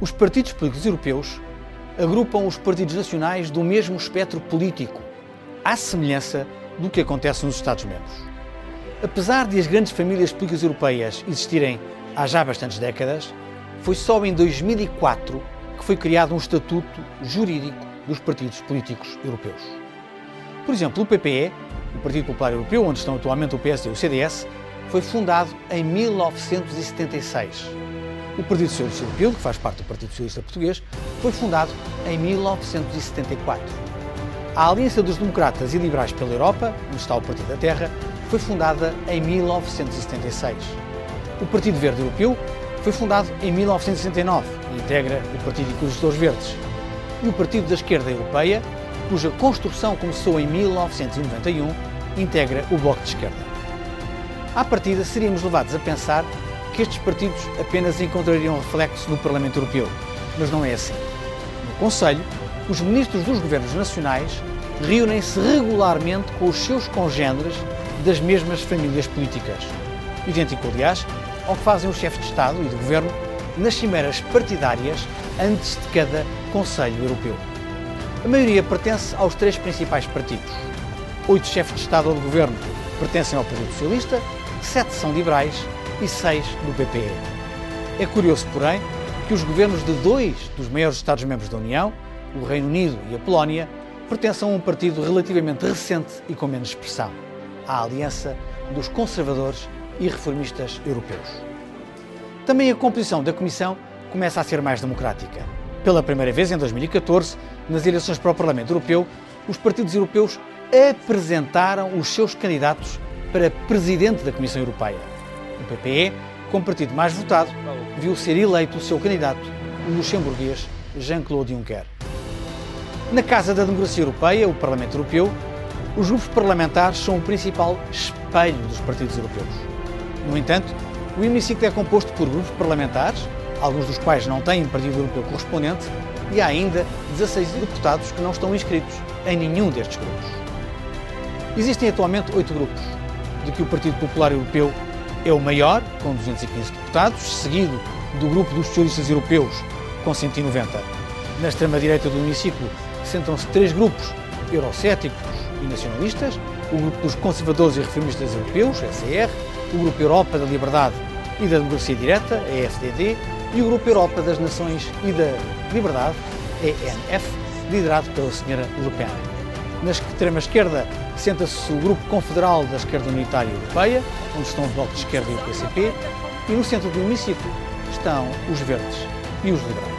Os partidos políticos europeus agrupam os partidos nacionais do mesmo espectro político, à semelhança do que acontece nos Estados-membros. Apesar de as grandes famílias políticas europeias existirem há já bastantes décadas, foi só em 2004 que foi criado um estatuto jurídico dos partidos políticos europeus. Por exemplo, o PPE, o Partido Popular Europeu, onde estão atualmente o PSD e o CDS, foi fundado em 1976. O Partido Socialista Europeu, que faz parte do Partido Socialista Português, foi fundado em 1974. A Aliança dos Democratas e Liberais pela Europa, onde está o Partido da Terra, foi fundada em 1976. O Partido Verde Europeu foi fundado em 1969 e integra o Partido dos Verdes. E o Partido da Esquerda Europeia, cuja construção começou em 1991, integra o Bloco de Esquerda. À partida, seríamos levados a pensar que estes partidos apenas encontrariam reflexo no Parlamento Europeu, mas não é assim. No Conselho, os ministros dos governos nacionais reúnem-se regularmente com os seus congêneres das mesmas famílias políticas. Idêntico, aliás, ao que fazem os chefes de Estado e de Governo nas cimeras partidárias antes de cada Conselho Europeu. A maioria pertence aos três principais partidos. Oito chefes de Estado ou de Governo pertencem ao Partido Socialista, sete são liberais e seis do PPE. É curioso, porém, que os governos de dois dos maiores Estados-membros da União, o Reino Unido e a Polónia, pertençam a um partido relativamente recente e com menos expressão, a Aliança dos Conservadores e Reformistas Europeus. Também a composição da Comissão começa a ser mais democrática. Pela primeira vez, em 2014, nas eleições para o Parlamento Europeu, os partidos europeus apresentaram os seus candidatos para presidente da Comissão Europeia. O PPE, como partido mais votado, viu ser eleito o seu candidato, o luxemburguês Jean-Claude Juncker. Na Casa da Democracia Europeia, o Parlamento Europeu, os grupos parlamentares são o principal espelho dos partidos europeus. No entanto, o hemiciclo é composto por grupos parlamentares, alguns dos quais não têm partido europeu correspondente, e há ainda 16 deputados que não estão inscritos em nenhum destes grupos. Existem atualmente oito grupos, de que o Partido Popular Europeu é o maior, com 215 deputados, seguido do grupo dos socialistas europeus, com 190. Na extrema-direita do hemiciclo sentam-se três grupos eurocéticos e nacionalistas, o grupo dos conservadores e reformistas europeus, SER, o grupo Europa da Liberdade e da Democracia Direta, EFDD, e o grupo Europa das Nações e da Liberdade, ENF, liderado pela Sra. Le Pen. Na extrema-esquerda senta-se o Grupo Confederal da Esquerda Unitária Europeia, onde estão o Bloco de Esquerda e o PCP, e no centro do hemiciclo estão os Verdes e os Liberais.